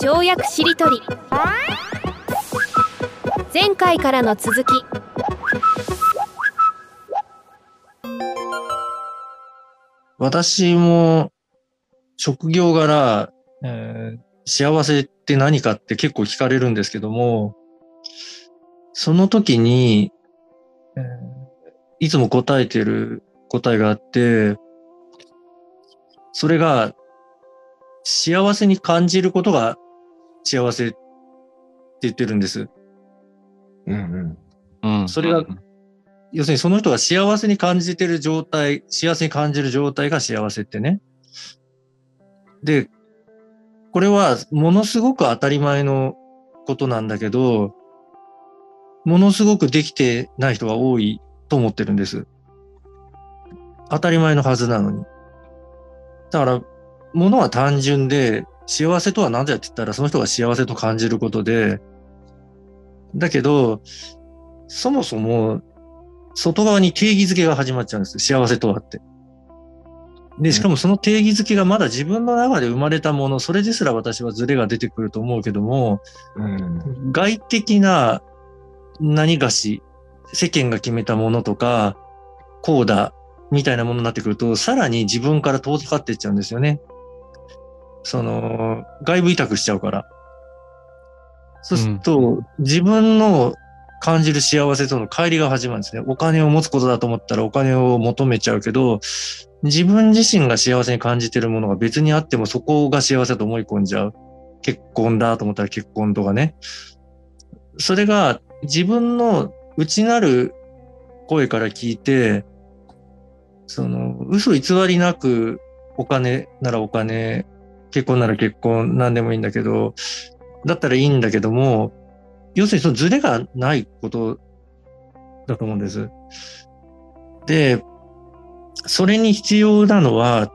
跳躍しりとり。前回からの続き。私も職業柄、えー。幸せって何かって結構聞かれるんですけども、その時に、えー。いつも答えてる答えがあって、それが幸せに感じることが幸せって言ってるんです。うんうんそれが要するにその人が幸せに感じてる状態、幸せに感じる状態が幸せってね。で、これはものすごく当たり前のことなんだけど、ものすごくできてない人が多いと思ってるんです。当たり前のはずなのに。だから、ものは単純で、幸せとは何だって言ったら、その人が幸せと感じることで、だけど、そもそも、外側に定義づけが始まっちゃうんです。幸せとはって。で、しかもその定義づけがまだ自分の中で生まれたもの、それですら私はズレが出てくると思うけども、うん。外的な何がし、世間が決めたものとか、こうだ、みたいなものになってくると、さらに自分から遠ざかっていっちゃうんですよね。その、外部委託しちゃうから。そうすると、自分の感じる幸せとの乖離が始まるんですね。お金を持つことだと思ったらお金を求めちゃうけど、自分自身が幸せに感じてるものが別にあってもそこが幸せだと思い込んじゃう。結婚だと思ったら結婚とかね。それが自分の内なる声から聞いて、その、嘘偽りなくお金ならお金、結婚なら結婚、何でもいいんだけど、だったらいいんだけども、要するにそのズレがないことだと思うんです。で、それに必要なのは、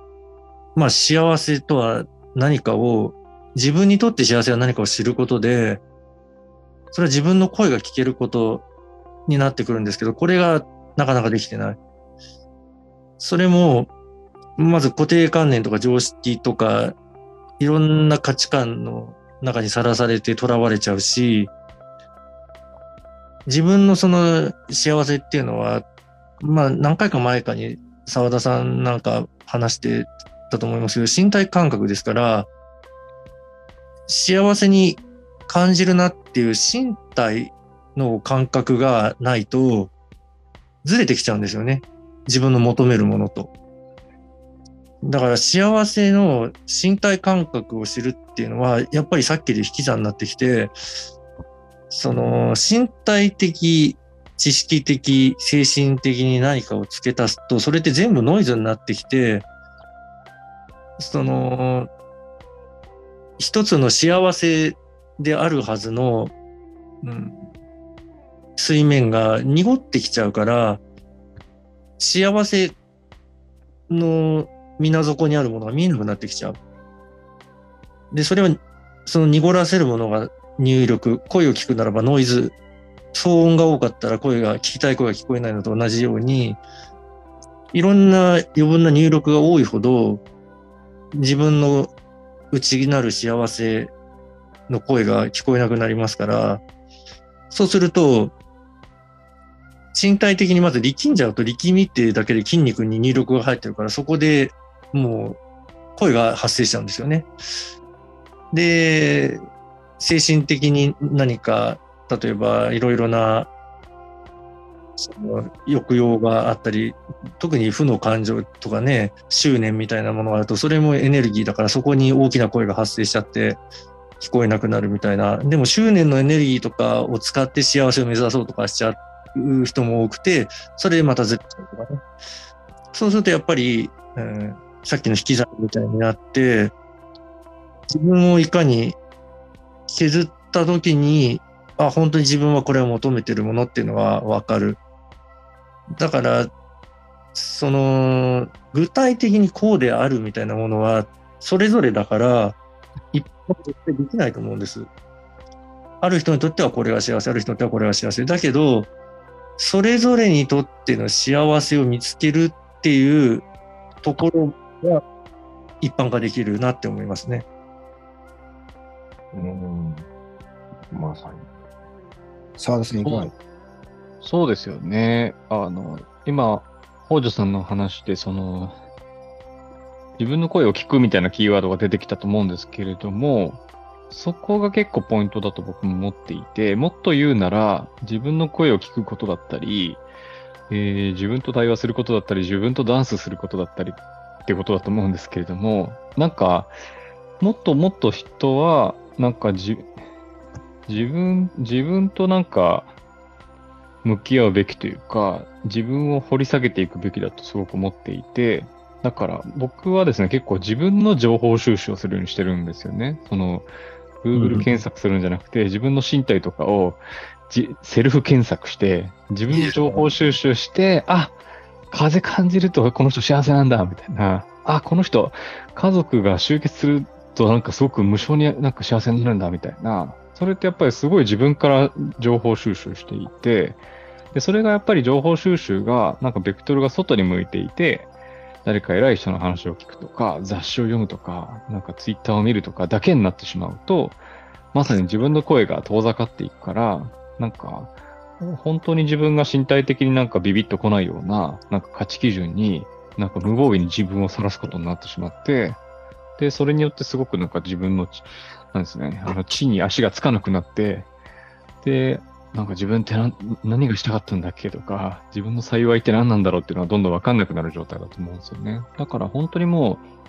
まあ幸せとは何かを、自分にとって幸せは何かを知ることで、それは自分の声が聞けることになってくるんですけど、これがなかなかできてない。それも、まず固定観念とか常識とか、いろんな価値観の中にさらされて囚われちゃうし、自分のその幸せっていうのは、まあ何回か前かに沢田さんなんか話してたと思いますけど、身体感覚ですから、幸せに感じるなっていう身体の感覚がないと、ずれてきちゃうんですよね。自分の求めるものと。だから幸せの身体感覚を知るっていうのは、やっぱりさっきで引き算になってきて、その身体的、知識的、精神的に何かを付け足すと、それって全部ノイズになってきて、その、一つの幸せであるはずの、うん、水面が濁ってきちゃうから、幸せの水底にあるものが見えなくなってきちゃう。で、それは、その濁らせるものが入力、声を聞くならばノイズ、騒音が多かったら声が、聞きたい声が聞こえないのと同じように、いろんな余分な入力が多いほど、自分の内なる幸せの声が聞こえなくなりますから、そうすると、身体的にまず力んじゃうと力みっていうだけで筋肉に入力が入ってるから、そこでもう声が発生しちゃうんですよね。で、精神的に何か、例えばいろいろなその抑揚があったり、特に負の感情とかね、執念みたいなものがあると、それもエネルギーだからそこに大きな声が発生しちゃって聞こえなくなるみたいな。でも執念のエネルギーとかを使って幸せを目指そうとかしちゃう人も多くて、それでまたずれちゃうとかね。そうするとやっぱり、うんさっきの引き算みたいになって、自分をいかに削った時に、あ、本当に自分はこれを求めてるものっていうのがわかる。だから、その、具体的にこうであるみたいなものは、それぞれだから、一般絶対できないと思うんです。ある人にとってはこれが幸せ、ある人にとってはこれが幸せ。だけど、それぞれにとっての幸せを見つけるっていうところが一般化できるなって思いますね。うん。まさに。沢田さんいかがそうですよね。あの、今、北条さんの話で、その、自分の声を聞くみたいなキーワードが出てきたと思うんですけれども、そこが結構ポイントだと僕も思っていて、もっと言うなら、自分の声を聞くことだったり、えー自分と対話することだったり、自分とダンスすることだったりってことだと思うんですけれども、なんか、もっともっと人は、なんかじ、自分、自分となんか、向き合うべきというか、自分を掘り下げていくべきだとすごく思っていて、だから僕はですね、結構自分の情報収集をするようにしてるんですよね。その、Google 検索するんじゃなくて、自分の身体とかをじセルフ検索して、自分の情報収集して、あ、風感じるとこの人幸せなんだ、みたいな。あ、この人、家族が集結するとなんかすごく無償になんか幸せになるんだ、みたいな。それってやっぱりすごい自分から情報収集していて、で、それがやっぱり情報収集が、なんかベクトルが外に向いていて、誰か偉い人の話を聞くとか、雑誌を読むとか、なんかツイッターを見るとかだけになってしまうと、まさに自分の声が遠ざかっていくから、なんか、本当に自分が身体的になんかビビッと来ないような、なんか価値基準に、なんか無防備に自分を晒すことになってしまって、で、それによってすごくなんか自分の、なんですね、あの地に足がつかなくなって、で、なんか自分って何何がしたかったんだっけとか、自分の幸いって何なんだろうっていうのはどんどんわかんなくなる状態だと思うんですよね。だから本当にもう、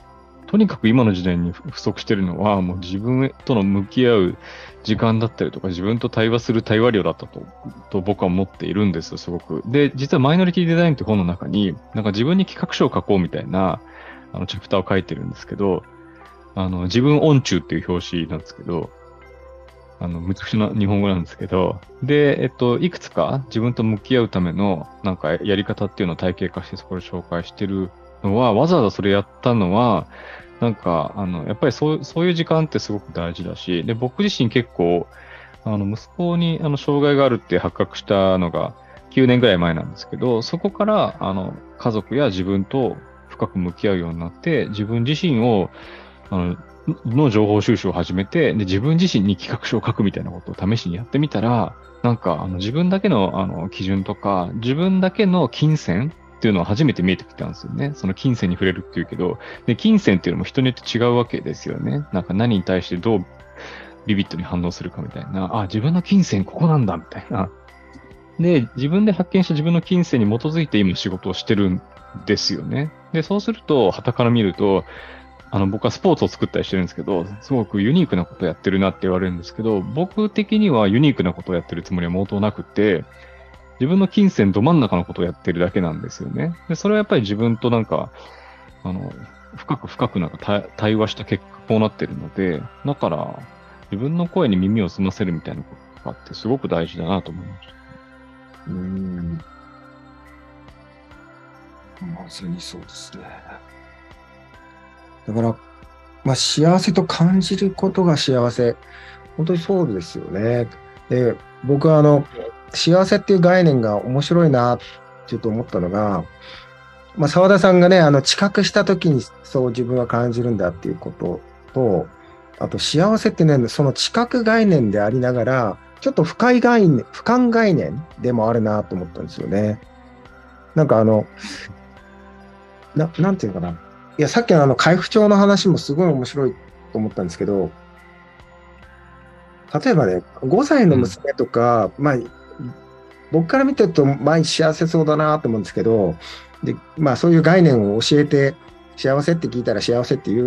とにかく今の時代に不足してるのは、もう自分との向き合う時間だったりとか、自分と対話する対話量だったと、と僕は思っているんですよ、すごく。で、実はマイノリティデザインって本の中に、なんか自分に企画書を書こうみたいな、あの、チャプターを書いてるんですけど、あの、自分音中っていう表紙なんですけど、あの、むちゃくちゃな日本語なんですけど、で、えっと、いくつか自分と向き合うための、なんかやり方っていうのを体系化してそこで紹介してるのは、わざわざそれやったのは、なんか、あの、やっぱりそうそういう時間ってすごく大事だし、で、僕自身結構、あの、息子に、あの、障害があるって発覚したのが9年ぐらい前なんですけど、そこから、あの、家族や自分と深く向き合うようになって、自分自身を、あの、の情報収集を始めて、で、自分自身に企画書を書くみたいなことを試しにやってみたら、なんか、あの、自分だけの、あの、基準とか、自分だけの金銭っていうのは初めて見えてきたんですよね。その金銭に触れるっていうけど、で、金銭っていうのも人によって違うわけですよね。なんか何に対してどうビビットに反応するかみたいな、あ、自分の金銭ここなんだみたいな。で、自分で発見した自分の金銭に基づいて今仕事をしてるんですよね。で、そうすると、旗から見ると、あの、僕はスポーツを作ったりしてるんですけど、すごくユニークなことをやってるなって言われるんですけど、僕的にはユニークなことをやってるつもりは毛頭なくて、自分の金銭ど真ん中のことをやってるだけなんですよね。で、それはやっぱり自分となんか、あの、深く深くなんか対話した結果こうなってるので、だから、自分の声に耳を澄ませるみたいなこととかってすごく大事だなと思いました。うん。まさにそうですね。だから、まあ、幸せと感じることが幸せ。本当にそうですよね。で、僕はあの、幸せっていう概念が面白いな、ちょっと思ったのが、まあ、澤田さんがね、あの、知覚した時にそう自分は感じるんだっていうことと、あと幸せってね、その知覚概念でありながら、ちょっと深い概念、俯瞰概念でもあるなと思ったんですよね。なんかあの、ななんていうのかな。いや、さっきのあの、海部長の話もすごい面白いと思ったんですけど、例えばね、5歳の娘とか、まあ、僕から見てると毎日幸せそうだなと思うんですけど、で、まあそういう概念を教えて、幸せって聞いたら幸せって言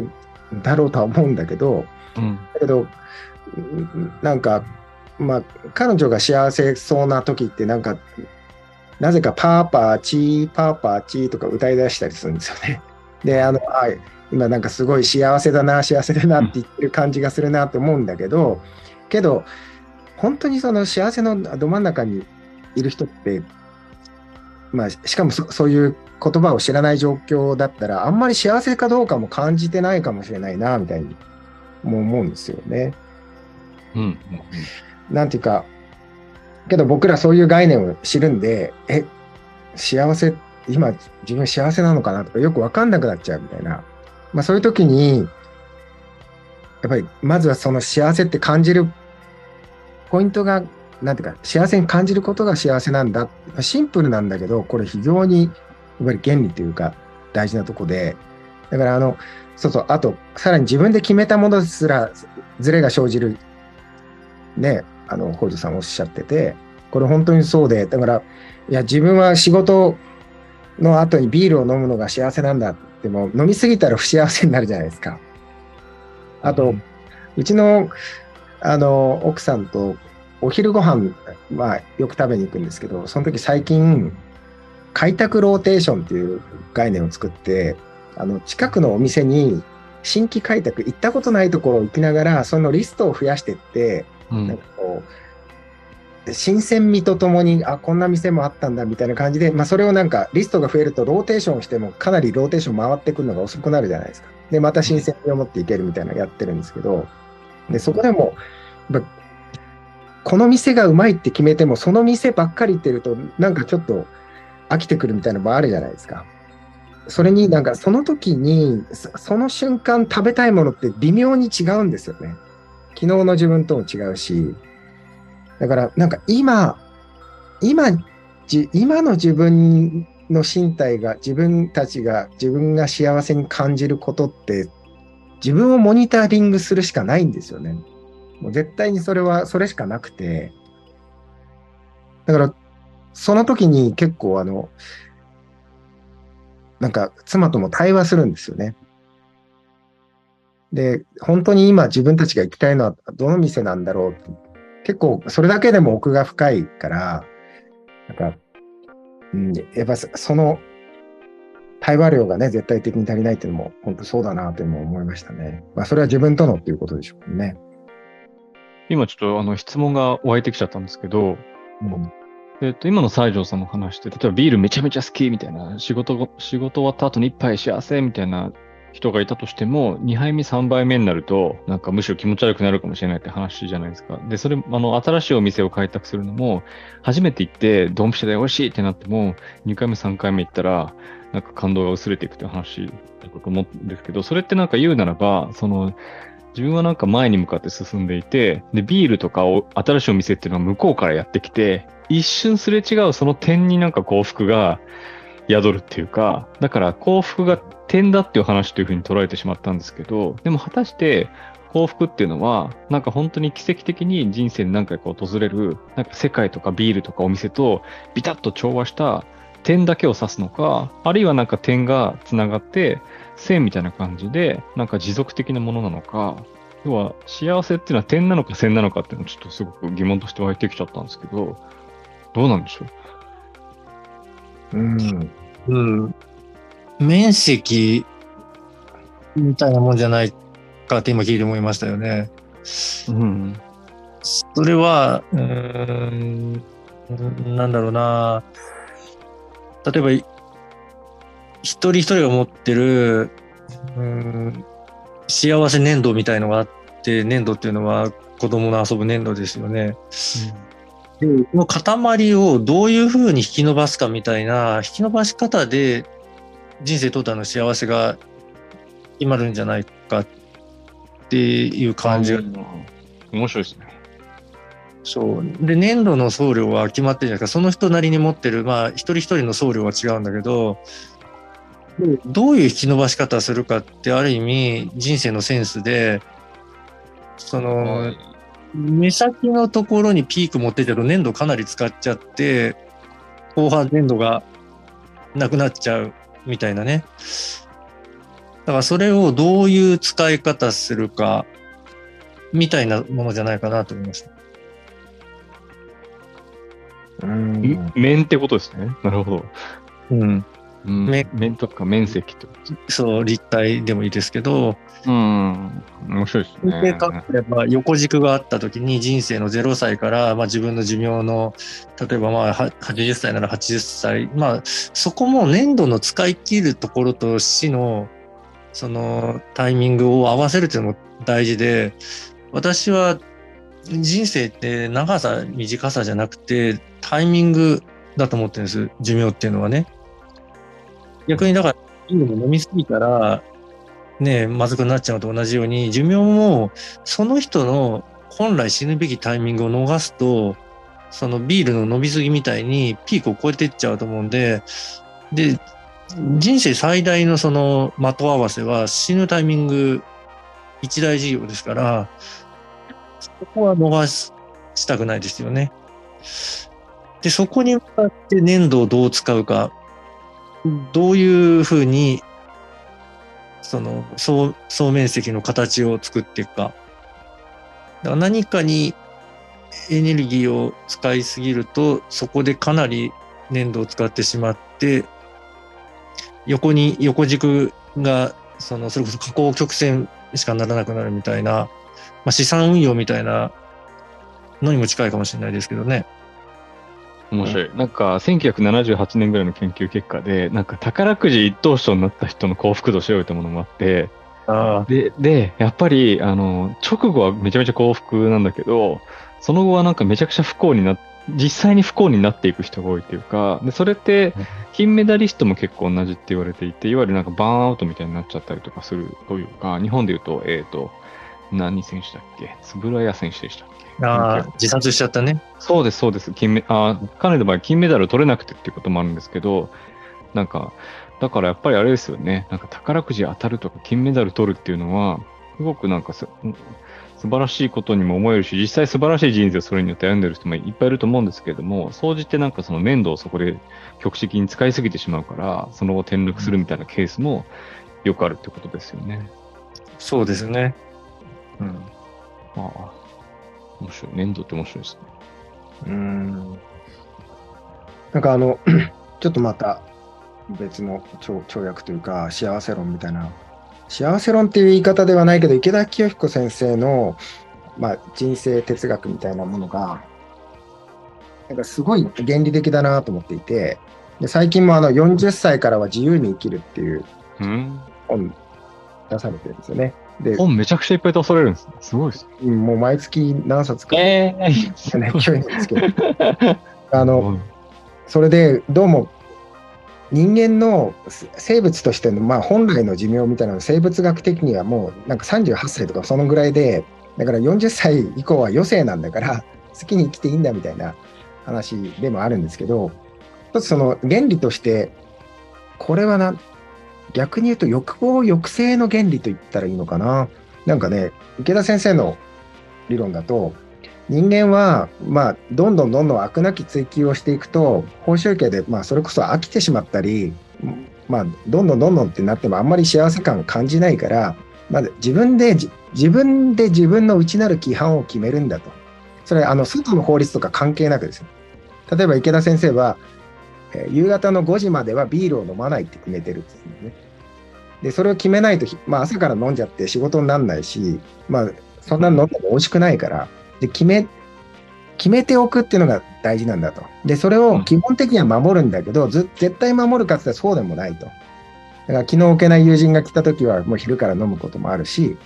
うんだろうとは思うんだけど、うん。だけど、うんなんか、まあ、彼女が幸せそうな時って、なんか、なぜかパーパーチー、パーパーチーとか歌い出したりするんですよね。で、あの、あ今なんかすごい幸せだな、幸せだなって言ってる感じがするなって思うんだけど、けど、本当にその幸せのど真ん中にいる人って、まあ、しかもそそういう言葉を知らない状況だったら、あんまり幸せかどうかも感じてないかもしれないな、みたいにも思うんですよね。うん。うんなんていうか、けど僕らそういう概念を知るんで、え、幸せ、今自分幸せなのかな？とかよくわかんなくなっちゃうみたいな。まあそういう時に、やっぱりまずはその幸せって感じるポイントが、なんていうか、幸せに感じることが幸せなんだ。シンプルなんだけど、これ非常にやっぱり原理というか大事なとこで、だからあの、そうそう、あと、さらに自分で決めたものですら、ズレが生じる、ね、あの、北条さんおっしゃってて、これ本当にそうで、だから、いや、自分は仕事の後にビールを飲むのが幸せなんだっても、飲みすぎたら不幸せになるじゃないですか。あと、うちの、あの、奥さんとお昼ご飯はよく食べに行くんですけど、その時最近、開拓ローテーションっていう概念を作って、あの、近くのお店に新規開拓、行ったことないところを行きながら、そのリストを増やしていって、うんなんかこう、新鮮味とともに、あ、こんな店もあったんだみたいな感じで、まあ、それをなんかリストが増えるとローテーションしてもかなりローテーション回ってくるのが遅くなるじゃないですか。で、また新鮮味を持っていけるみたいなのやってるんですけど、で、そこでも、この店がうまいって決めても、その店ばっかり行ってると、なんかちょっと飽きてくるみたいなのもあるじゃないですか。それになんかその時に、そその瞬間食べたいものって微妙に違うんですよね。昨日の自分とも違うし、だからなんか今、今、じ今の自分の身体が、自分たちが、自分が幸せに感じることって、自分をモニタリングするしかないんですよね。もう絶対にそれは、それしかなくて、だから、その時に結構あの、なんか妻とも対話するんですよね。で、本当に今自分たちが行きたいのはどの店なんだろうって結構それだけでも奥が深いから、なんか、うん、やっぱその対話量がね、絶対的に足りないっていうのも本当そうだなというのも思いましたね。まあそれは自分とのっていうことでしょうね。今ちょっとあの質問が湧いてきちゃったんですけど、うんえっと、今の西条さんの話って、例えばビールめちゃめちゃ好きみたいな、仕事ご、仕事終わった後に一杯幸せみたいな人がいたとしても、2杯目、3杯目になると、なんかむしろ気持ち悪くなるかもしれないって話じゃないですか。で、それ、あの、新しいお店を開拓するのも、初めて行って、ドンピシャで美味しいってなっても、2回目、3回目行ったら、なんか感動が薄れていくって話だと思うんですけど、それってなんか言うならば、その、自分はなんか前に向かって進んでいて、で、ビールとかを、新しいお店っていうのは向こうからやってきて、一瞬すれ違うその点になんか幸福が宿るっていうか、だから幸福が点だっていう話というふうに捉えてしまったんですけど、でも果たして幸福っていうのは、なんか本当に奇跡的に人生に何回か訪れる、なんか世界とかビールとかお店とビタッと調和した点だけを指すのか、あるいはなんか点がつながって線みたいな感じで、なんか持続的なものなのか、要は幸せっていうのは点なのか線なのかっていうのをちょっとすごく疑問として湧いてきちゃったんですけど、どうなんでしょう？うん。うん。面積みたいなもんじゃないかって今聞いて思いましたよね。うん。それは、うーん、なんだろうな。例えば、い一人一人が持ってる、うーん、幸せ粘土みたいのがあって、粘土っていうのは子供の遊ぶ粘土ですよね。で、この塊をどういうふうに引き伸ばすかみたいな、引き伸ばし方で人生トータルの幸せが決まるんじゃないかっていう感じが面白いですね。そう。で、粘土の送料は決まってるじゃないですか。その人なりに持ってる、まあ、一人一人の送料は違うんだけど、でどういう引き伸ばし方をするかって、ある意味、人生のセンスで、その、目先のところにピーク持っててると粘土かなり使っちゃって、後半粘土がなくなっちゃうみたいなね。だからそれをどういう使い方するか、みたいなものじゃないかなと思いました。うん。面ってことですね。なるほど。うん。うん、面面とか面積とですそう、立体でもいいですけど、うん。面白いですね。でかければ横軸があった時に人生の0歳から、まあ、自分の寿命の例えばまあは80歳なら80歳まあそこも粘土の使い切るところと死のそのタイミングを合わせるっていうのも大事で私は人生って長さ短さじゃなくてタイミングだと思ってるんです寿命っていうのはね逆にだから飲みすぎたらね、まずくなっちゃうと同じように、寿命もその人の本来死ぬべきタイミングを逃すと、そのビールの伸びすぎみたいにピークを超えていっちゃうと思うんで、で、人生最大のその的合わせは死ぬタイミング一大事業ですから、そこは逃したくないですよね。で、そこに向かって粘土をどう使うか、どういうふうに、その総総面積の形を作っていくか。だから何かにエネルギーを使いすぎると、そこでかなり粘土を使ってしまって、横に、横軸が、その、それこそ下降曲線しかならなくなるみたいな、まあ、資産運用みたいなのにも近いかもしれないですけどね。面白い。なんか、1978年ぐらいの研究結果で、なんか宝くじ一等賞になった人の幸福度を調べたものもあって、あで、で、やっぱり、あの、直後はめちゃめちゃ幸福なんだけど、その後はなんかめちゃくちゃ不幸になっ実際に不幸になっていく人が多いっていうか、で、それって、金メダリストも結構同じって言われていて、いわゆるなんかバーンアウトみたいになっちゃったりとかするというか、日本で言うと、えっ、と、何選手だっけ？円谷選手でしたっけあー、自殺しちゃったね。そうです、そうです。金メあー彼の場合、金メダルを取れなくてっていうこともあるんですけど、なんか、だからやっぱりあれですよね。なんか宝くじ当たるとか金メダル取るっていうのは、すごくなんかす素晴らしいことにも思えるし、実際素晴らしい人生をそれによって歩んでる人もいっぱいいると思うんですけれども、総じてなんかその粘土をそこで局地的に使いすぎてしまうから、その後転落するみたいなケースもよくあるってことですよね。そうですね。うん。ああ。面白い。粘土って面白いですね。うん。なんかあの、ちょっとまた別の跳跳躍というか、幸せ論みたいな。幸せ論っていう言い方ではないけど、池田清彦先生の、まあ、人生哲学みたいなものが、なんかすごい原理的だなと思っていて、で最近もあの40歳からは自由に生きるっていううん。本出されてるんですよね。で、本めちゃくちゃいっぱい出されるんですね。すごいですね。もう毎月何冊か、ええね、勢いなんですけど、あの、それでどうも人間のせ生物としての、まあ、本来の寿命みたいなの生物学的にはもうなんか38歳とかそのぐらいでだから40歳以降は余生なんだから好きに生きていいんだみたいな話でもあるんですけど一つその原理としてこれはな逆に言うと欲望抑制の原理と言ったらいいのかな？なんかね池田先生の理論だと人間は、まあ、どんどんどんどん飽くなき追求をしていくと、報酬系で、まあ、それこそ飽きてしまったり、まあ、どんどんどんどんってなってもあんまり幸せ感感じないから、まあ、自分で、自分で自分の内なる規範を決めるんだと。それ、あの、外の法律とか関係なくですよ。例えば池田先生は、え夕方の5時まではビールを飲まないって決めてるんですね。で、それを決めないと、ひまあ、朝から飲んじゃって仕事にならないし、まあ、そんなの飲んでも美味しくないから、で、決め、決めておくっていうのが大事なんだと。で、それを基本的には守るんだけど、ず絶対守るかってそうでもないと。だから気の置けない友人が来た時はもう昼から飲むこともあるし、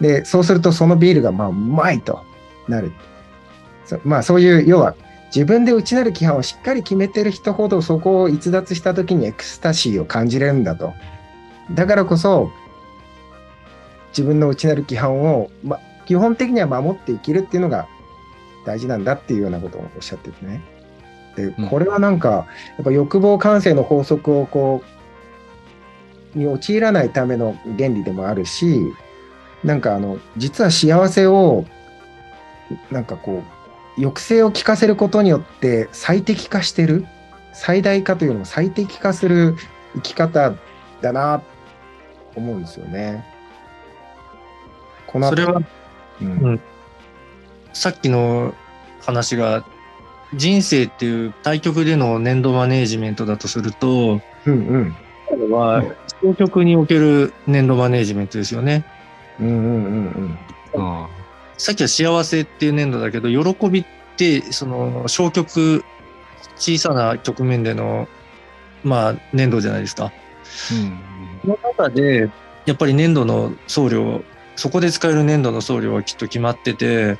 で、そうするとそのビールがまあうまいとなる。そまあそういう、要は自分で内なる規範をしっかり決めてる人ほどそこを逸脱した時にエクスタシーを感じれるんだと。だからこそ、自分の内なる規範を、ま、基本的には守って生きるっていうのが大事なんだっていうようなことをおっしゃっててね。でうん、これはなんか、やっぱ欲望感性の法則をこう、に陥らないための原理でもあるし、なんかあの、実は幸せを、なんかこう、抑制を効かせることによって最適化してる、最大化というのも最適化する生き方だな、思うんですよね。この後それはうんうんさっきの話が、人生っていう対局での年度マネージメントだとすると、うんうん。これは、対局における年度マネージメントですよね。うんうんうんあさっきは幸せっていう年度だけど、喜びって、その、小局、小さな局面での、まあ、年度じゃないですか。うん。その中で、やっぱり年度の送料、そこで使える年度の送料はきっと決まってて、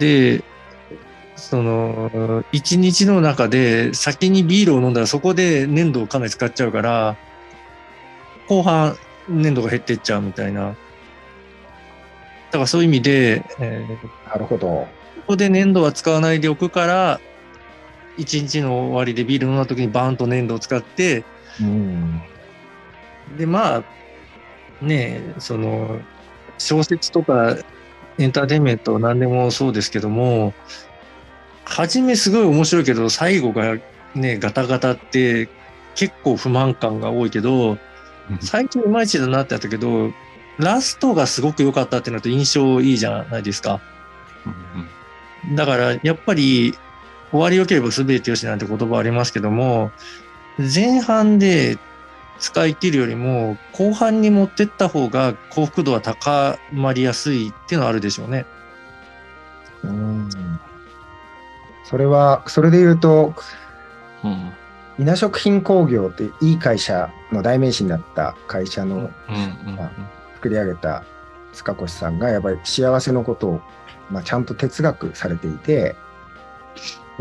で、その、一日の中で先にビールを飲んだらそこで粘土をかなり使っちゃうから、後半粘土が減ってっちゃうみたいな。だからそういう意味で、えーなるほど。ここで粘土は使わないでおくから、一日の終わりでビール飲んだ時にバーンと粘土を使って、うん。で、まあ、ねえ、その、小説とかエンターテインメント何でもそうですけども、初めすごい面白いけど、最後がね、ガタガタって結構不満感が多いけど、最近いまいちだなってやったけど、ラストがすごく良かったってなると印象いいじゃないですか。うんだから、やっぱり、終わり良ければ全てよしなんて言葉ありますけども、前半で使い切るよりも、後半に持ってった方が幸福度は高まりやすいっていうのはあるでしょうね。うん。それは、それで言うと、うん稲食品工業っていい会社の代名詞になった会社のうんうん作り上げた塚越さんがやっぱり幸せのことを、まあ、ちゃんと哲学されていて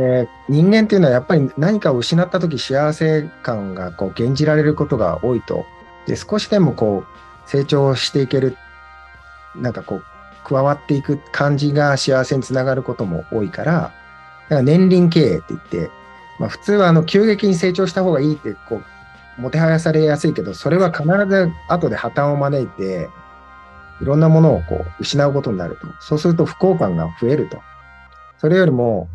で人間っていうのはやっぱり何かを失った時幸せ感がこう減じられることが多いとで少しでもこう成長していけるなんかこう加わっていく感じが幸せにつながることも多いからだから年輪経営って言って、まあ、普通はあの急激に成長した方がいいってこうもてはやされやすいけどそれは必ず後で破綻を招いていろんなものをこう失うことになると。そうすると不幸感が増えると。それよりも、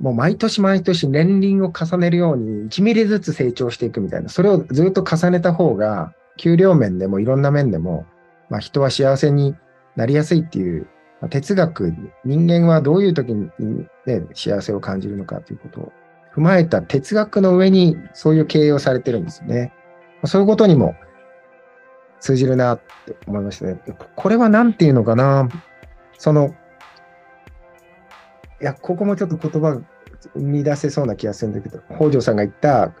もう毎年毎年年輪を重ねるように1ミリずつ成長していくみたいな。それをずっと重ねた方が、給料面でもいろんな面でも、まあ、人は幸せになりやすいっていう、まあ哲学、人間はどういう時に、ね、幸せを感じるのかということを踏まえた哲学の上にそういう経営をされてるんですよね。そういうことにも通じるなって思いましたね。これは何て言うのかなその、いや、ここもちょっと言葉が生み出せそうな気がするんだけど、北条さんが言った、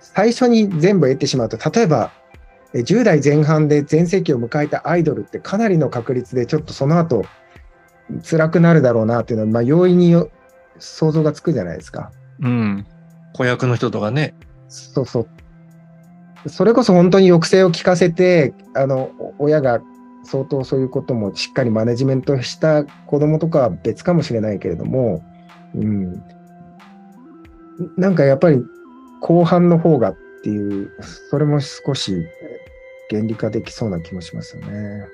最初に全部得てしまうと、例えば、え10代前半で全盛期を迎えたアイドルってかなりの確率でちょっとその後辛くなるだろうなっていうのは、まあ、容易によ想像がつくじゃないですか。うん子役の人とかね。そうそう。それこそ本当に抑制を効かせて、あの、親が相当そういうこともしっかりマネジメントした子供とかは別かもしれないけれども、うん。なんかやっぱり後半の方がっていう、それも少し原理化できそうな気もしますよね。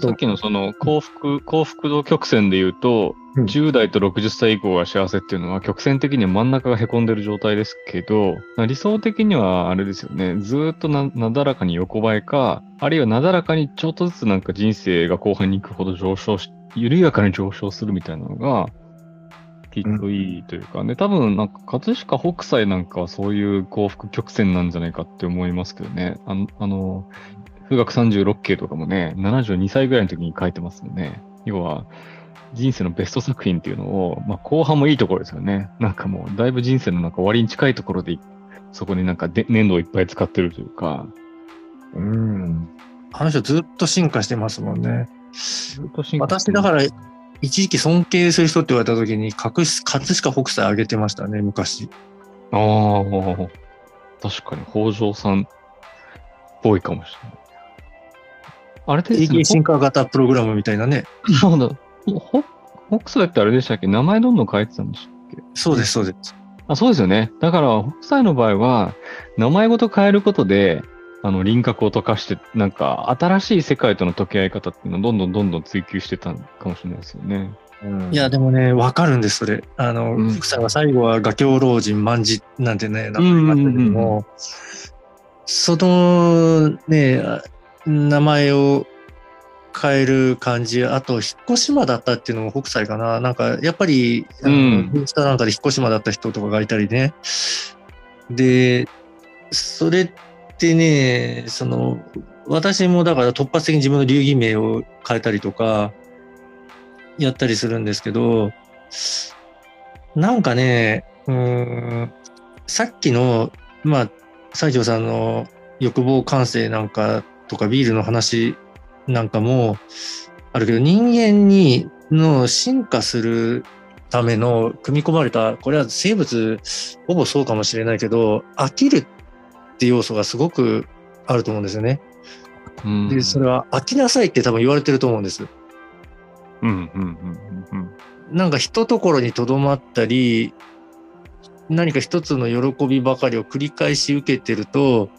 さっきのその幸福、幸福度曲線で言うと、10代と60歳以降が幸せっていうのは曲線的には真ん中が凹んでる状態ですけど、まあ理想的にはあれですよね。ずーっとななだらかに横ばいか、あるいはなだらかにちょっとずつなんか人生が後半に行くほど上昇し、緩やかに上昇するみたいなのが、きっといいというかね、多分なんか葛飾北斎なんかはそういう幸福曲線なんじゃないかって思いますけどね。あの、あの風学36系とかもね、72歳ぐらいの時に書いてますよね。要は、人生のベスト作品っていうのを、まあ後半もいいところですよね。なんかもう、だいぶ人生のなんか終わりに近いところで、そこになんかで粘土をいっぱい使ってるというか、うん。あの人ずっと進化してますもんね。ずっと進化私だから、一時期尊敬する人って言われた時に、葛飾北斎あげてましたね、昔。ああ、確かに北条さんっぽいかもしれない。あれですね進化型プログラムみたいなね。そうだ。ほ北斎ってあれでしたっけ？名前どんどん変えてたんでしたっけ？そうです、そうです。あそうですよね。だから、北斎の場合は、名前ごと変えることで、あの、輪郭を溶かして、なんか、新しい世界との溶け合い方っていうのをどんどんどんどん追求してたかもしれないですよね。うんいや、でもね、わかるんです、それ。あの、うん福さんは最後は画境老人、万事なんてね、名前があったけどうんうんも、そのね、あ名前を変える感じ、あと、引っ越し間だったっていうのも北斎かな。なんか、やっぱり、インスタなんかで引っ越し間だった人とかがいたりね。で、それってね、その、私もだから突発的に自分の流儀名を変えたりとか、やったりするんですけど、なんかね、うーん、さっきの、まあ、西条さんの欲望感性なんかとかビールの話なんかもあるけど、人間にの進化するための組み込まれた、これは生物ほぼそうかもしれないけど、飽きるって要素がすごくあると思うんですよね。うんで、それは飽きなさいって多分言われてると思うんです。うんうんうんうんなんか一ところにとどまったり、何か一つの喜びばかりを繰り返し受けてると、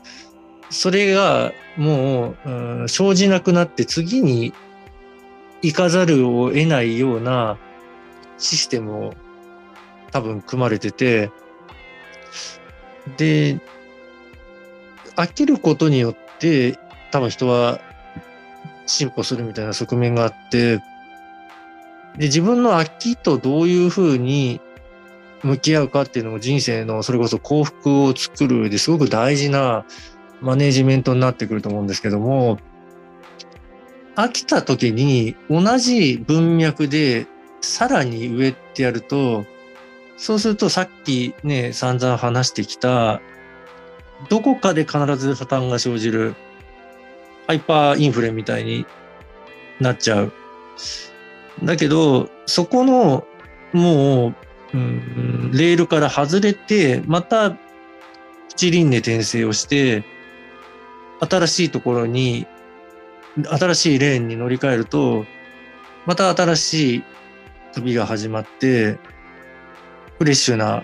それがもう、うん生じなくなって次に行かざるを得ないようなシステムを多分組まれてて、で、飽きることによって多分人は進歩するみたいな側面があって、で、自分の飽きとどういうふうに向き合うかっていうのも人生のそれこそ幸福を作るですごく大事なマネジメントになってくると思うんですけども、飽きた時に同じ文脈でさらに上ってやると、そうするとさっきね、散々話してきた、どこかで必ず破綻が生じる、ハイパーインフレみたいになっちゃう。だけど、そこの、もう、うん、レールから外れて、また、七輪廻転生をして、新しいところに、新しいレーンに乗り換えると、また新しい旅が始まって、フレッシュな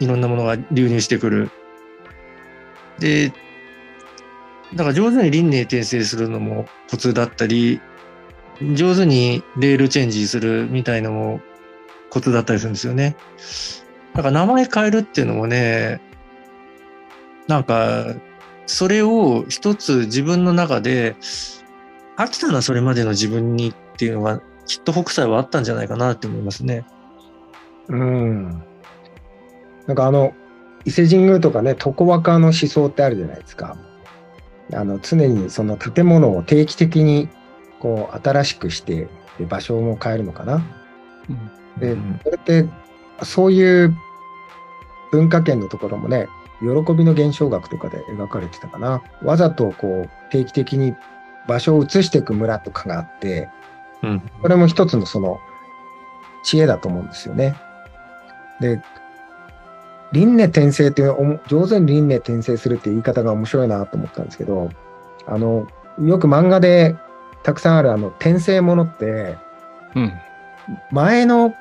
いろんなものが流入してくる。で、だから上手に輪廻転生するのもコツだったり、上手にレールチェンジするみたいのもコツだったりするんですよね。だから名前変えるっていうのもね、なんか、それを一つ自分の中で、飽きたな、それまでの自分にっていうのが、きっと北斎はあったんじゃないかなって思いますね。うん。なんかあの、伊勢神宮とかね、床若の思想ってあるじゃないですか。あの、常にその建物を定期的にこう新しくして、で場所も変えるのかな。でうん、それって、そういう文化圏のところもね、喜びの現象学とかで描かれてたかな。わざとこう定期的に場所を移していく村とかがあって、うん。これも一つのその知恵だと思うんですよね。で、輪廻転生っていう上手に輪廻転生するっていう言い方が面白いなと思ったんですけど、あの、よく漫画でたくさんあるあの転生ものって、うん。前の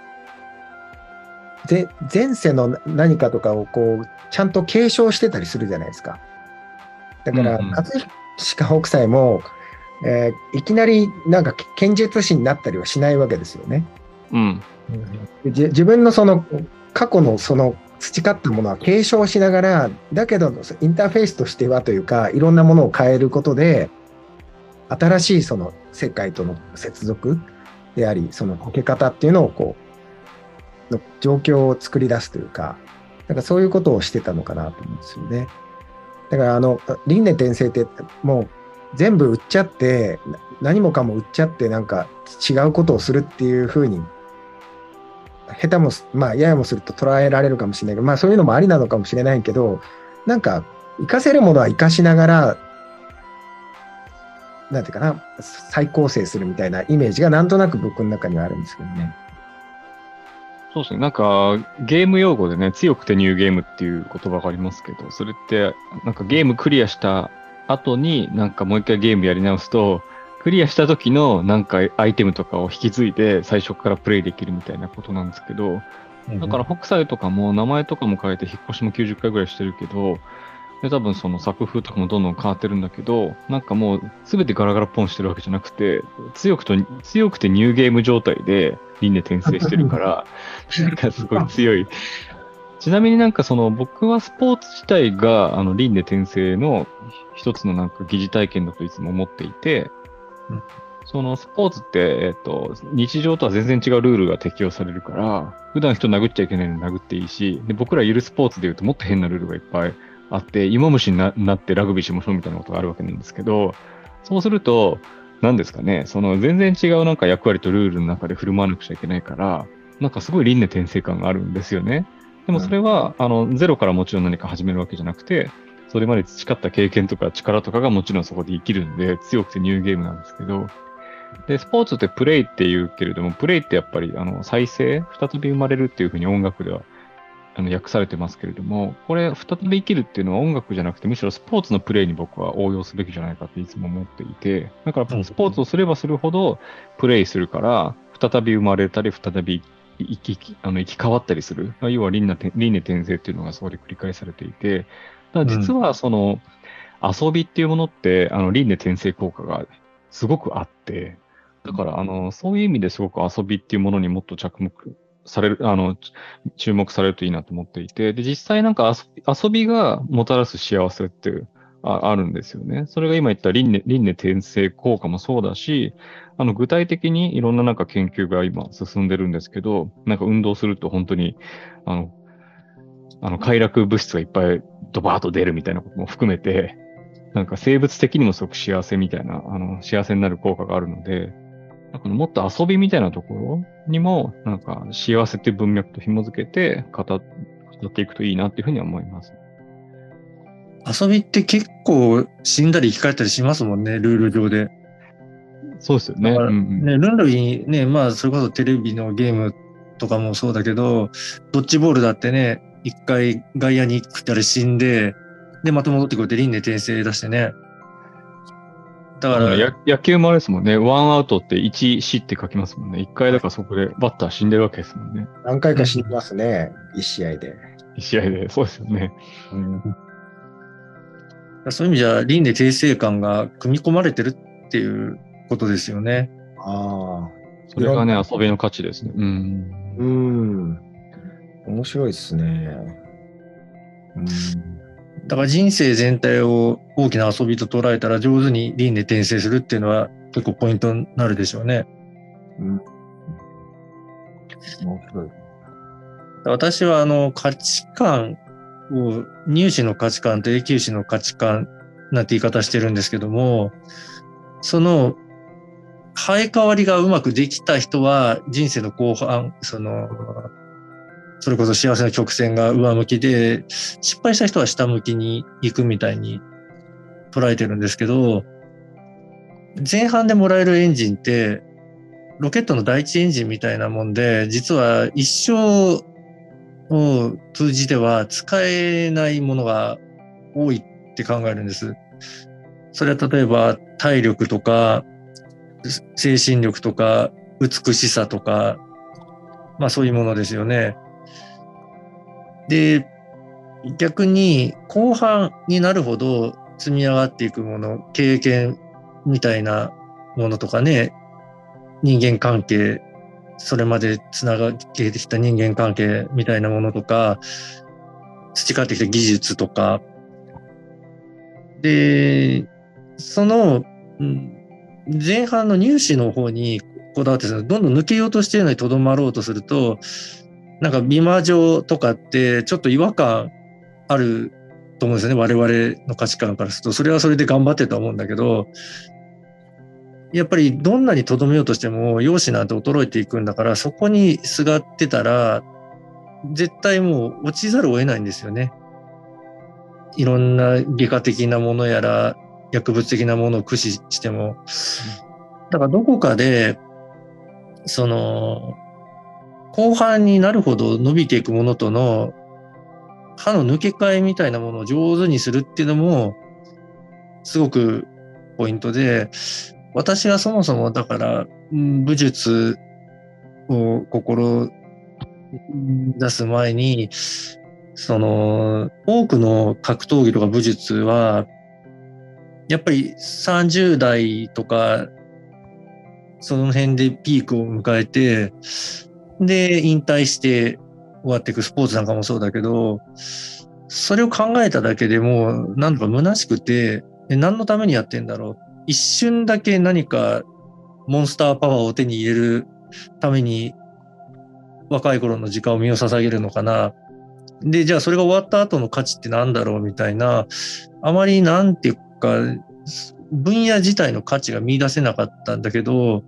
ぜ前世の何かとかをこうちゃんと継承してたりするじゃないですか。だから、葛飾北斎も、えーいきなりなんか剣術師になったりはしないわけですよね。うん。自分のその過去のその培ったものは継承しながら、だけどインターフェースとしてはというか、いろんなものを変えることで、新しいその世界との接続であり、その溶け方っていうのをこう、の状況を作り出すというか、なんかそういうことをしてたのかなと思うんですよね。だからあの、輪廻転生ってもう全部売っちゃって、何もかも売っちゃって、なんか違うことをするっていうふうに下手も、まあ、ややもすると捉えられるかもしれないけど、まあ、そういうのもありなのかもしれないけど、なんか、活かせるものは活かしながら、なんていうかな、再構成するみたいなイメージがなんとなく僕の中にはあるんですけどね。そうですね。なんか、ゲーム用語でね、強くてニューゲームっていう言葉がありますけど、それって、なんかゲームクリアした後に、なんかもう一回ゲームやり直すと、クリアした時のなんかアイテムとかを引き継いで最初からプレイできるみたいなことなんですけど、だから北斎とかも名前とかも変えて引っ越しも90回ぐらいしてるけど、で、多分その作風とかもどんどん変わってるんだけど、なんかもう全てガラガラポンしてるわけじゃなくて、強くと、強くてニューゲーム状態で輪廻転生してるから、なんかすごい強い。ちなみになんかその僕はスポーツ自体があの輪廻転生の一つのなんか疑似体験だといつも思っていて、うんそのスポーツって、えっと、日常とは全然違うルールが適用されるから、普段人殴っちゃいけないのに殴っていいし、で僕らゆるスポーツで言うともっと変なルールがいっぱいあって、芋虫にななってラグビーしましょうみたいなことがあるわけなんですけど、そうすると、何ですかね、その全然違うなんか役割とルールの中で振る舞わなくちゃいけないから、なんかすごい輪廻転生感があるんですよね。でもそれは、あの、ゼロからもちろん何か始めるわけじゃなくて、それまで培った経験とか力とかがもちろんそこで生きるんで、強くてニューゲームなんですけど、で、スポーツってプレイって言うけれども、プレイってやっぱり、あの、再生、再び生まれるっていうふうに音楽ではあの訳されてますけれども、これ、再び生きるっていうのは音楽じゃなくて、むしろスポーツのプレイに僕は応用すべきじゃないかっていつも思っていて、だからスポーツをすればするほどプレイするから、再び生まれたり、再び生きあの生き変わったりする。要は輪廻輪廻転生っていうのがそこで繰り返されていて、ただ実はその、遊びっていうものって、あの輪廻転生効果がすごくあって、だから、あの、そういう意味ですごく遊びっていうものにもっと着目される、あの、注目されるといいなと思っていて、で、実際なんか遊びがもたらす幸せってああるんですよね。それが今言った輪廻輪廻転生効果もそうだし、あの、具体的にいろんななんか研究が今進んでるんですけど、なんか運動すると本当に、あの、あの、快楽物質がいっぱいドバーッと出るみたいなことも含めて、なんか生物的にもすごく幸せみたいな、あの、幸せになる効果があるので、なんかもっと遊びみたいなところにも、なんか幸せっていう文脈と紐づけて語っていくといいなっていうふうには思います。遊びって結構死んだり生き返ったりしますもんね、ルール上で。そうですよね。だからうんうんね、ルンルにね、まあ、それこそテレビのゲームとかもそうだけど、ドッジボールだってね、一回外野に行ったり死んで、で、また戻ってくるって輪廻転生出してね。だから、や野球もあれですもんね。ワンアウトって1死って書きますもんね。一回だからそこでバッター死んでるわけですもんね。何回か死にますね、一試合で。一試合で。そうですよね。そういう意味じゃ輪廻転生感が組み込まれてるっていうことですよね。ああ。それがね、遊びの価値ですね。うん。うん。面白いですね。うん。だから人生全体を大きな遊びと捉えたら上手に輪廻転生するっていうのは結構ポイントになるでしょうね。うん面白い。私はあの価値観を入試の価値観と永久歯の価値観なんて言い方してるんですけども、その生え変わりがうまくできた人は人生の後半、その、それこそ幸せな曲線が上向きで、失敗した人は下向きに行くみたいに捉えてるんですけど、前半でもらえるエンジンって、ロケットの第一エンジンみたいなもんで、実は一生を通じては使えないものが多いって考えるんです。それは例えば体力とか、精神力とか、美しさとか、まあそういうものですよね。で、逆に後半になるほど積み上がっていくもの、経験みたいなものとかね、人間関係、それまでつながってきた人間関係みたいなものとか、培ってきた技術とか、で、その、前半の入試の方にこだわってどんどん抜けようとしてるのにとどまろうとすると、なんか美魔女とかってちょっと違和感あると思うんですよね。我々の価値観からすると。それはそれで頑張ってると思うんだけど、やっぱりどんなにとどめようとしても容姿なんて衰えていくんだから、そこにすがってたら、絶対もう落ちざるを得ないんですよね。いろんな外科的なものやら、薬物的なものを駆使しても。だからどこかで、その、後半になるほど伸びていくものとの歯の抜け替えみたいなものを上手にするっていうのも、すごくポイントで、私がそもそもだから、武術を心出す前に、その、多くの格闘技とか武術は、やっぱり30代とか、その辺でピークを迎えて、で、引退して終わっていくスポーツなんかもそうだけど、それを考えただけでもう、なんだか虚しくて、何のためにやってんだろう。一瞬だけ何かモンスターパワーを手に入れるために、若い頃の時間を身を捧げるのかな。で、じゃあそれが終わった後の価値ってなんだろう？みたいな、あまりなんていうか、分野自体の価値が見出せなかったんだけど、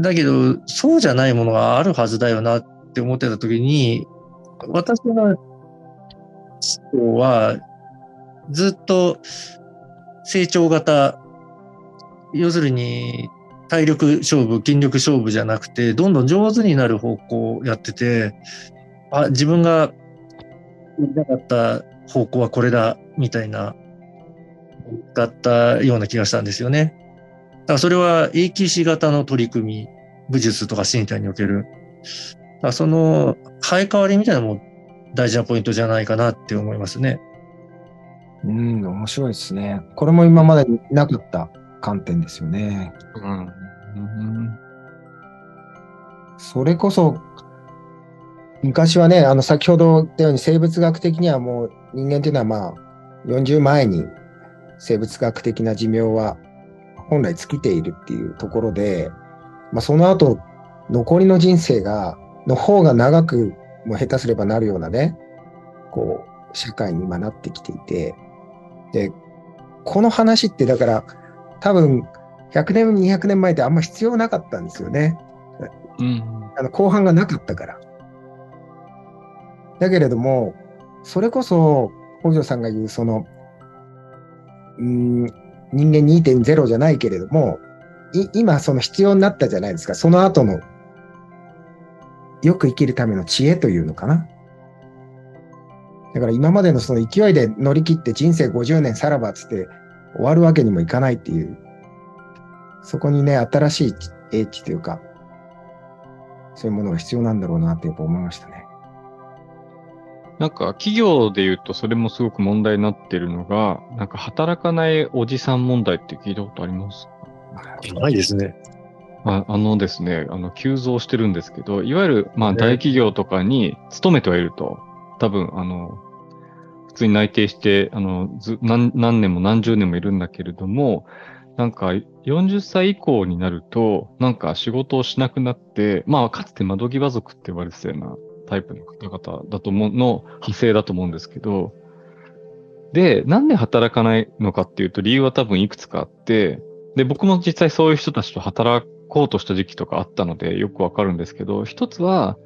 だけど、そうじゃないものがあるはずだよなって思ってた時に、私の思考は、ずっと成長型、要するに、体力勝負、筋力勝負じゃなくて、どんどん上手になる方向をやってて、あ、自分がやりたかった方向はこれだ、みたいな、だったような気がしたんですよね。だからそれは英騎士型の取り組み、武術とか身体における。だからその生え変わりみたいなのも大事なポイントじゃないかなって思いますね。うん、面白いですね。これも今までになかった観点ですよね。うん。うんそれこそ、昔はね、あの、先ほど言ったように生物学的にはもう人間っていうのはまあ、40前に生物学的な寿命は本来尽きているっていうところで、まあ、その後、残りの人生が、の方が長く、もう下手すればなるようなね、こう、社会に今なってきていて、で、この話ってだから、多分、100年、200年前ってあんま必要なかったんですよね。うん。あの後半がなかったから。だけれども、それこそ、北条さんが言う、その、うーん、人間2.0じゃないけれども、い今、その必要になったじゃないですか。その後の、よく生きるための知恵というのかな。だから今までのその勢いで乗り切って人生50年さらばつって終わるわけにもいかないっていう、そこにね、新しい英知というか、そういうものが必要なんだろうなってやっぱ思いましたね。なんか企業で言うとそれもすごく問題になってるのが、なんか働かないおじさん問題って聞いたことありますないですね。ああのですね、あの、急増してるんですけど、いわゆる、まあ、ね。大企業とかに勤めてはいると、多分、あの、普通に内定して、あの、ず何何年も何十年もいるんだけれども、なんか、40歳以降になると、なんか仕事をしなくなって、まあ、かつて窓際族って言われてたようなタイプの方々だと思う、の派生だと思うんですけど、で、なんで働かないのかっていうと、理由は多分いくつかあって、で、僕も実際そういう人たちと働こうとした時期とかあったのでよくわかるんですけど、一つは、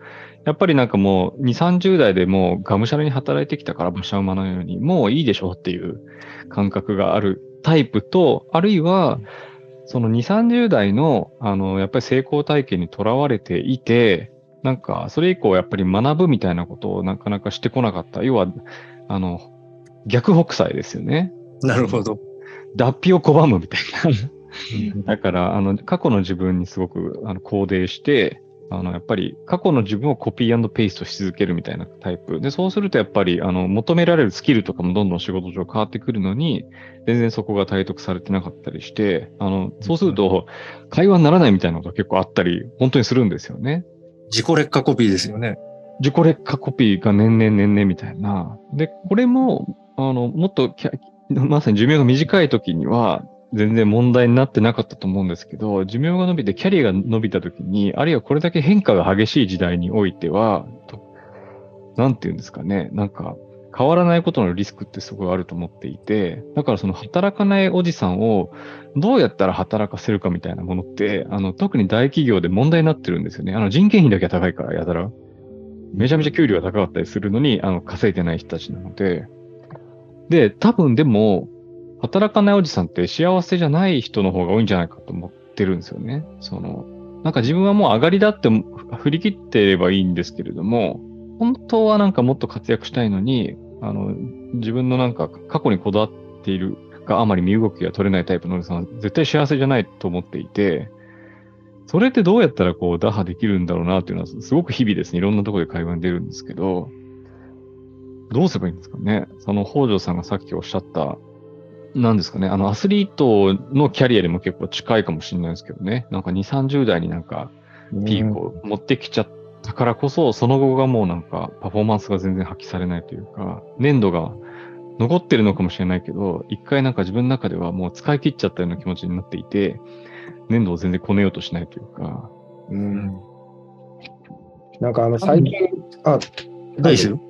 やっぱりなんかもう2、30代でもうがむしゃらに働いてきたから馬車馬のように、もういいでしょうっていう感覚があるタイプと、あるいは、その2、30代の、あの、やっぱり成功体験にとらわれていて、なんか、それ以降やっぱり学ぶみたいなことをなかなかしてこなかった。要は、あの、逆北斎ですよね。なるほど。脱皮を拒むみたいな。だから、あの、過去の自分にすごくあの肯定して、あの、やっぱり過去の自分をコピーペーストし続けるみたいなタイプ。で、そうするとやっぱり、あの、求められるスキルとかもどんどん仕事上変わってくるのに、全然そこが体得されてなかったりして、あの、そうすると、会話にならないみたいなことが結構あったり、本当にするんですよね。自己劣化コピーですよね。自己劣化コピーが年々年々みたいな。で、これも、あの、もっとまさに寿命が短い時には、全然問題になってなかったと思うんですけど、寿命が伸びてキャリアが伸びた時に、あるいはこれだけ変化が激しい時代においては、なんて言うんですかね、なんか、変わらないことのリスクってすごいあると思っていて、だからその働かないおじさんをどうやったら働かせるかみたいなものって、あの、特に大企業で問題になってるんですよね。あの、人件費だけは高いから、やたら。めちゃめちゃ給料が高かったりするのに、あの、稼いでない人たちなので。で、多分でも、働かないおじさんって幸せじゃない人の方が多いんじゃないかと思ってるんですよね。その、なんか自分はもう上がりだって振り切ってればいいんですけれども、本当はなんかもっと活躍したいのに、あの、自分のなんか過去にこだわっているがあまり身動きが取れないタイプのおじさんは絶対幸せじゃないと思っていて、それってどうやったらこう打破できるんだろうなっていうのはすごく日々ですね、いろんなところで会話に出るんですけど、どうすればいいんですかね。その北条さんがさっきおっしゃった、なんですかね、あのアスリートのキャリアでも結構近いかもしれないですけどね、なんか2、30代になんかピークを持ってきちゃったからこそ、その後がもうなんかパフォーマンスが全然発揮されないというか、粘度が残ってるのかもしれないけど、一回なんか自分の中ではもう使い切っちゃったような気持ちになっていて、粘土を全然こねようとしないというか。うん。なんかあの最近、あ、いいですよ。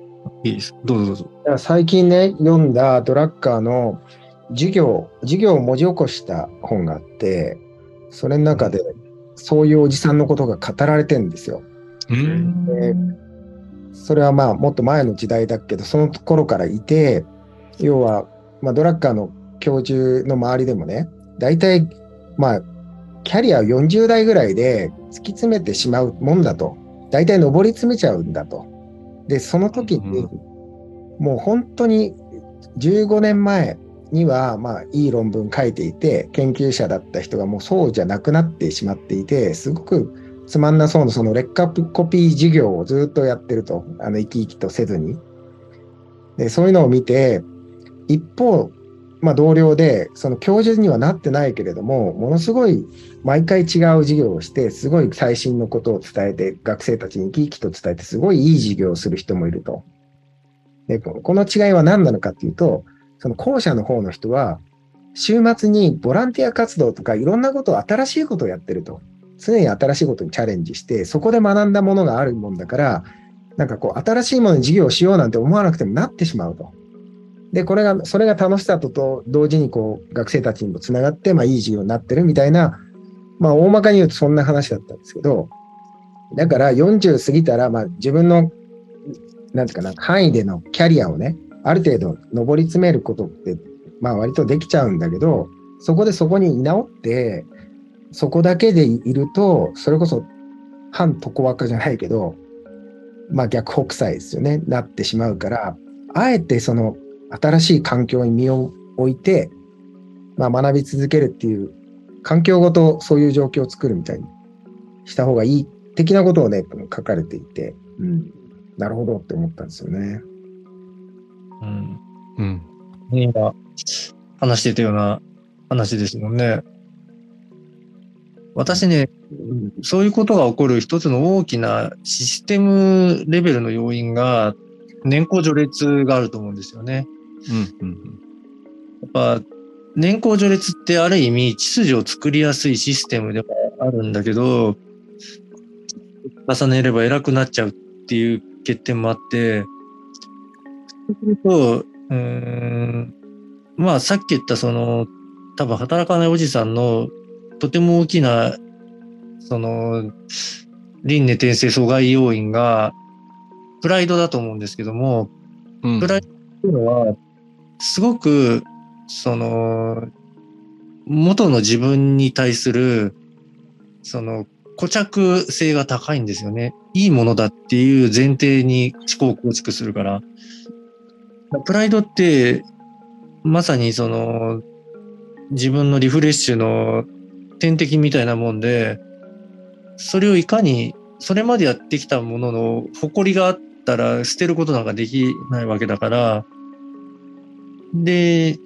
いいです。どうぞどうぞ。最近ね、読んだドラッカーの授業、授業を文字起こした本があって、それの中でそういうおじさんのことが語られてるんですよ。うんでそれはまあもっと前の時代だけど、その頃からいて、要は、まあ、ドラッカーの教授の周りでもね、大体、まあ、キャリアを40代ぐらいで突き詰めてしまうもんだと。大体上り詰めちゃうんだと。で、その時に、もう本当に15年前には、まあ、いい論文書いていて、研究者だった人がもうそうじゃなくなってしまっていて、すごくつまんなそうなその劣化コピー事業をずっとやってると、あの生き生きとせずに。で、そういうのを見て、一方、まあ、同僚で、その教授にはなってないけれども、ものすごい毎回違う授業をして、すごい最新のことを伝えて、学生たちに生き生きと伝えて、すごいいい授業をする人もいると。で、この違いは何なのかっていうと、その後者の方の人は、週末にボランティア活動とかいろんなことを新しいことをやってると。常に新しいことにチャレンジして、そこで学んだものがあるもんだから、なんかこう、新しいものに授業をしようなんて思わなくてもなってしまうと。で、これが、それが楽しさとと同時にこう、学生たちにもつながって、まあいい授業になってるみたいな、まあ大まかに言うとそんな話だったんですけど、だから40過ぎたら、まあ自分の、なんていうかな、範囲でのキャリアをね、ある程度上り詰めることって、まあ割とできちゃうんだけど、そこでそこに居直って、そこだけでいると、それこそ反床若じゃないけど、まあ逆北斎ですよね、なってしまうから、あえてその新しい環境に身を置いて、まあ学び続けるっていう、環境ごとそういう状況を作るみたいにした方がいい的なことをね、書かれていて、うん、なるほどって思ったんですよね。うん。うん。今、話してたような話ですもんね。私ね、そういうことが起こる一つの大きなシステムレベルの要因が、年功序列があると思うんですよね。うんうん、やっぱ、年功序列ってある意味秩序を作りやすいシステムでもあるんだけど、重ねれば偉くなっちゃうっていう欠点もあって、そうすると、うん、まあさっき言ったその、多分働かないおじさんのとても大きな、その、輪廻転生阻害要因が、プライドだと思うんですけども、うん、プライドっていうのは、すごく、その、元の自分に対する、その、固着性が高いんですよね。いいものだっていう前提に思考を構築するから。プライドって、まさにその、自分のリフレッシュの天敵みたいなもんで、それをいかに、それまでやってきたものの誇りがあったら捨てることなんかできないわけだから、で、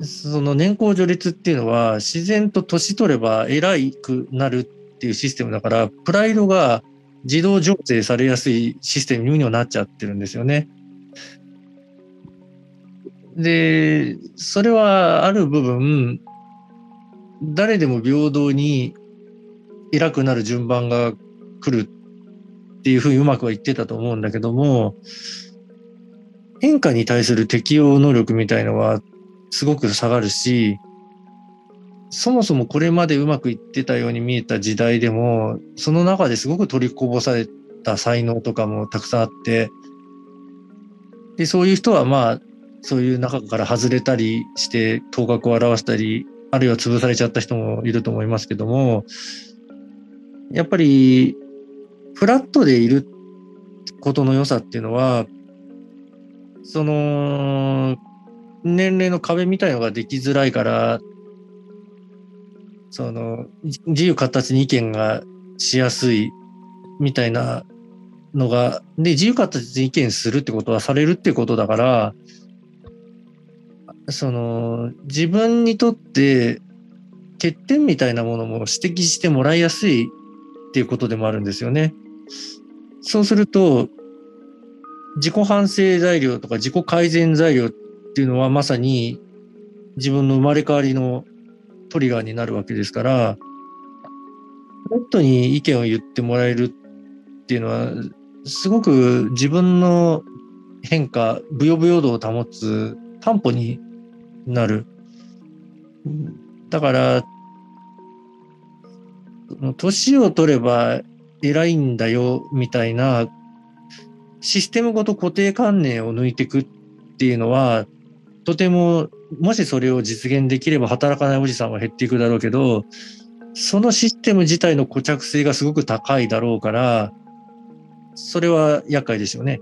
その年功序列っていうのは自然と年取れば偉くなるっていうシステムだから、プライドが自動醸成されやすいシステムにはなっちゃってるんですよね。で、それはある部分、誰でも平等に偉くなる順番が来るっていうふうにうまくは言ってたと思うんだけども、変化に対する適応能力みたいのはすごく下がるし、そもそもこれまでうまくいってたように見えた時代でも、その中ですごく取りこぼされた才能とかもたくさんあって、で、そういう人はまあ、そういう中から外れたりして、頭角を表したり、あるいは潰されちゃった人もいると思いますけども、やっぱり、フラットでいることの良さっていうのは、その、年齢の壁みたいのができづらいから、その、自由形に意見がしやすいみたいなのが、で、自由形に意見するってことはされるってことだから、その、自分にとって欠点みたいなものも指摘してもらいやすいっていうことでもあるんですよね。そうすると、自己反省材料とか自己改善材料っていうのはまさに自分の生まれ変わりのトリガーになるわけですから、もっとに意見を言ってもらえるっていうのは、すごく自分の変化、ブヨブヨ度を保つ担保になる。だから、年を取れば偉いんだよ、みたいな、システムごと固定観念を抜いていくっていうのは、とても、もしそれを実現できれば働かないおじさんは減っていくだろうけど、そのシステム自体の固着性がすごく高いだろうから、それは厄介ですよね。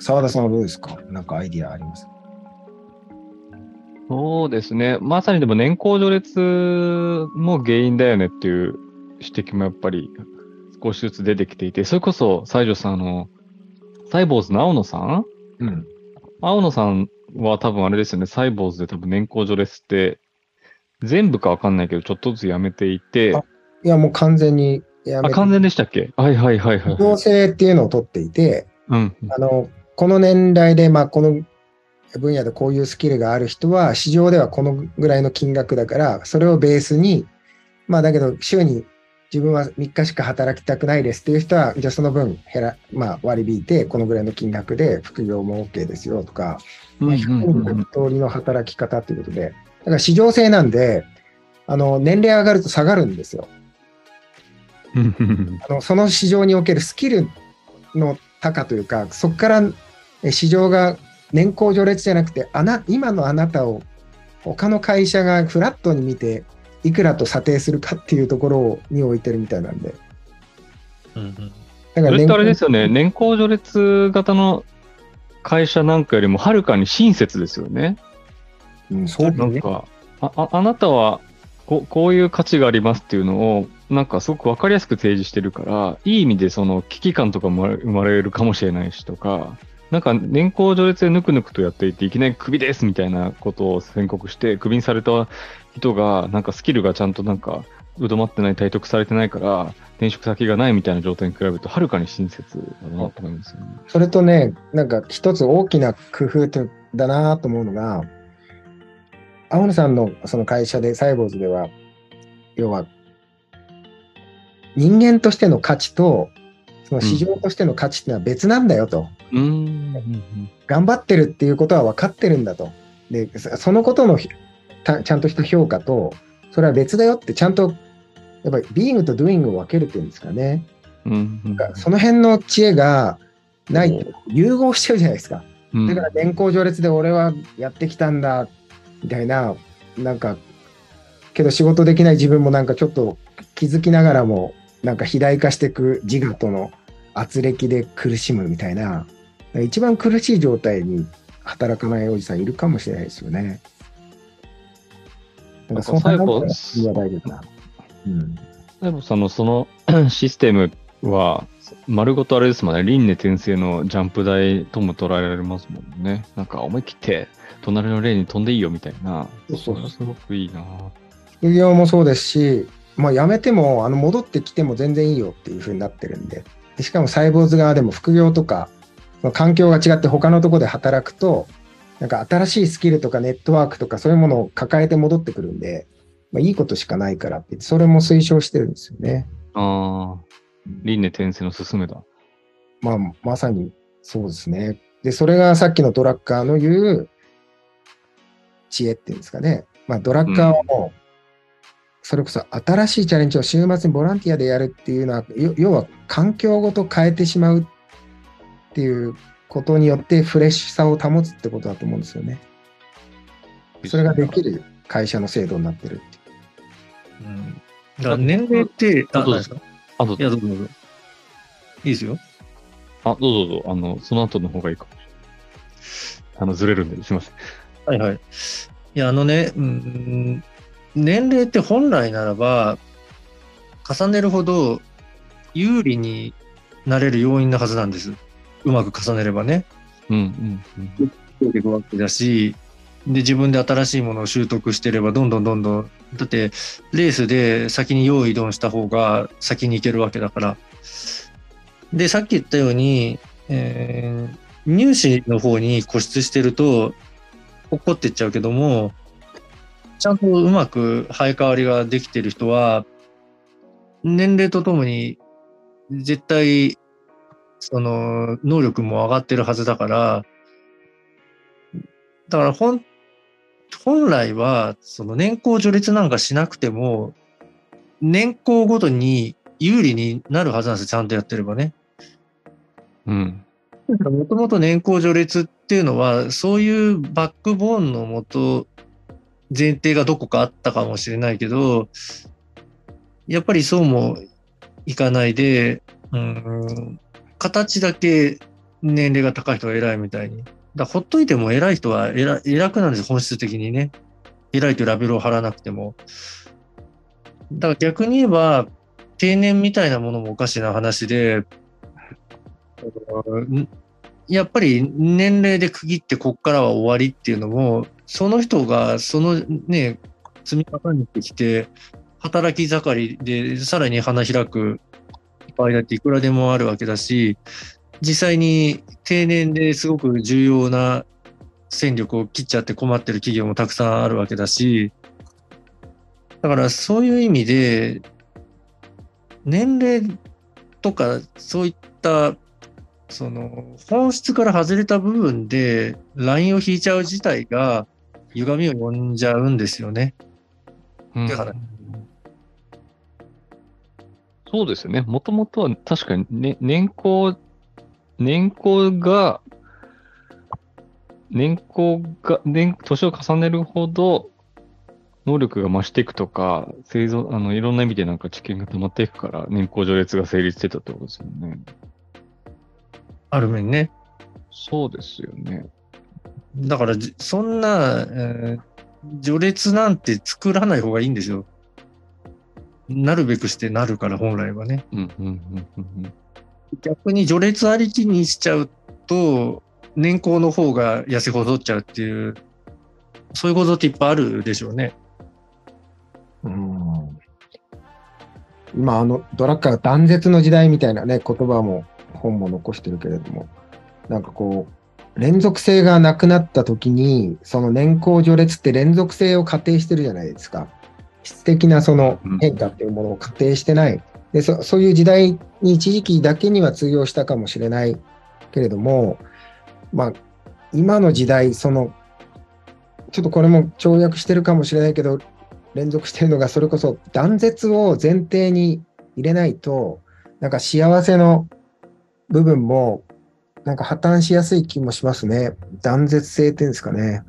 澤田さんはどうですか？なんかアイディアあります？そうですね。まさにでも年功序列も原因だよねっていう指摘もやっぱり少しずつ出てきていて、それこそ西条さんあの、サイボーズの青野さん？うん。青野さんは多分あれですよね、サイボーズで多分年功序列って全部かわかんないけどちょっとずつやめていて、あいや、もう完全にやあ、めて、完全でしたっけ？はいはいはいはい。同性っていうのを取っていて、うん。あの、この年代で、まあ、この分野でこういうスキルがある人は、市場ではこのぐらいの金額だから、それをベースに、まあ、だけど、週に自分は3日しか働きたくないですっていう人は、じゃあその分減ら、まあ、割り引いて、このぐらいの金額で副業も OK ですよとか、まあ、うんうん。うんうん100通りの働き方ということで、だから市場性なんで、あの、年齢上がると下がるんですよ。あのその市場におけるスキルの高というか、そこからえ市場が年功序列じゃなくて、あな今のあなたを他の会社がフラットに見て、いくらと査定するかっていうところに置いてるみたいなんで。うんうんだからそれってあれですよ。よね、年功序列型の会社なんかよりもはるかに親切ですよね。うん、そうなんか、あああなたはここういう価値がありますっていうのを、なんかすごくわかりやすく提示してるから、いい意味でその危機感とかも生まれるかもしれないしとか、なんか年功序列でぬくぬくとやっていて、いきなりクビですみたいなことを宣告して、クビにされた人が、なんかスキルがちゃんとなんか、うどまってない、体得されてないから、転職先がないみたいな状態に比べると、はるかに親切だなと思いますよね。それとね、なんか一つ大きな工夫だなと思うのが、青野さんのその会社で、サイボーズでは、要は、人間としての価値と、その市場としての価値っていうのは別なんだよと。うーん。頑張ってるっていうことは分かってるんだと。で、そそのことのちゃんとした評価と、それは別だよってちゃんと、やっぱりビーイングとドゥイングを分けるっていうんですかね。うんうんその辺の知恵がないと融合しちゃうじゃないですか。うんだから年功序列で俺はやってきたんだ、みたいな、なんか、けど仕事できない自分もなんかちょっと気づきながらも、なんか肥大化していく自我との圧力で苦しむみたいな、一番苦しい状態に働かないおじさんいるかもしれないですよね。なんかその最は大丈夫な。うん。その、その システムは、丸ごとあれですもんね、輪廻転生のジャンプ台とも捉えられますもんね。なんか思い切って、隣のレーンに飛んでいいよみたいな。そうそうそうすごくいいな副業もそうですし、まあ、辞めても、あの戻ってきても全然いいよっていう風になってるんで、でしかもサイボーズ側でも副業とか、まあ環境が違って他のところで働くと、なんか新しいスキルとかネットワークとかそういうものを抱えて戻ってくるんで、まあ、いいことしかないからってそれも推奨してるんですよね。ああ、輪廻転生の進めだ。まあ、まさにそうですね。で、それがさっきのドラッカーの言う知恵っていうんですかね。まあ、ドラッカーはもう、それこそ新しいチャレンジを週末にボランティアでやるっていうのは、よ要は環境ごと変えてしまうっていうことによってフレッシュさを保つってことだと思うんですよね。それができる会社の制度になってるっていう。うんだから年齢って、あ、どうですかあとい、や、どうぞどうぞ。いいですよ。あ、どうぞどうぞ。あの、その後の方がいいかもしれない。あの、ずれるんで、すいません。はいはい。いや、あのね、うん、年齢って本来ならば、重ねるほど有利になれる要因なはずなんです。うまく重ねればね。うん、うん、うん。ていくわけだし、で、自分で新しいものを習得してれば、どんどんどんどん、だって、レースで先に用意ドンした方が先に行けるわけだから。で、さっき言ったように、えー入試の方に固執してると、落っこってっちゃうけども、ちゃんとうまく生え変わりができてる人は、年齢とともに、絶対、その、能力も上がってるはずだから、だから本、本来は、その年功序列なんかしなくても、年功ごとに有利になるはずなんですよ、ちゃんとやってればね。うん。もともと年功序列っていうのは、そういうバックボーンのもと前提がどこかあったかもしれないけど、やっぱりそうもいかないで、うん、形だけ年齢が高い人が偉いみたいに。だほっといても偉い人は偉偉くなるんです、本質的にね。偉いというラベルを貼らなくても。だから逆に言えば、定年みたいなものもおかしな話で、やっぱり年齢で区切ってこっからは終わりっていうのも、その人がそのね、積み重ねてきて、働き盛りでさらに花開く場合だっていくらでもあるわけだし、実際に定年ですごく重要な戦力を切っちゃって困ってる企業もたくさんあるわけだし、だからそういう意味で、年齢とかそういったその本質から外れた部分でラインを引いちゃう自体が歪みを呼んじゃうんですよね。うんだからそうですよね。もともとは確かに、ね、年功、年功が、年功が、年、年を重ねるほど、能力が増していくとか、製造、あの、いろんな意味でなんか知見が溜まっていくから、年功序列が成立してたってことですよね。ある面ね。そうですよね。だからじ、そんな、えー序列なんて作らない方がいいんですよ。なるべくしてなるから、本来はね。うん、うん、うん、うんうん。逆に序列ありきにしちゃうと、年功の方が痩せ細っちゃうっていう、そういうことっていっぱいあるでしょうね。うん今、あの、ドラッカーが断絶の時代みたいなね、言葉も本も残してるけれども、なんかこう、連続性がなくなった時に、その年功序列って連続性を仮定してるじゃないですか。質的なその変化っていうものを仮定してない。でそそういう時代に一時期だけには通用したかもしれないけれども、まあ、今の時代、その、ちょっとこれも跳躍してるかもしれないけど、連続してるのが、それこそ断絶を前提に入れないと、なんか幸せの部分も、なんか破綻しやすい気もしますね。断絶性っていうんですかね。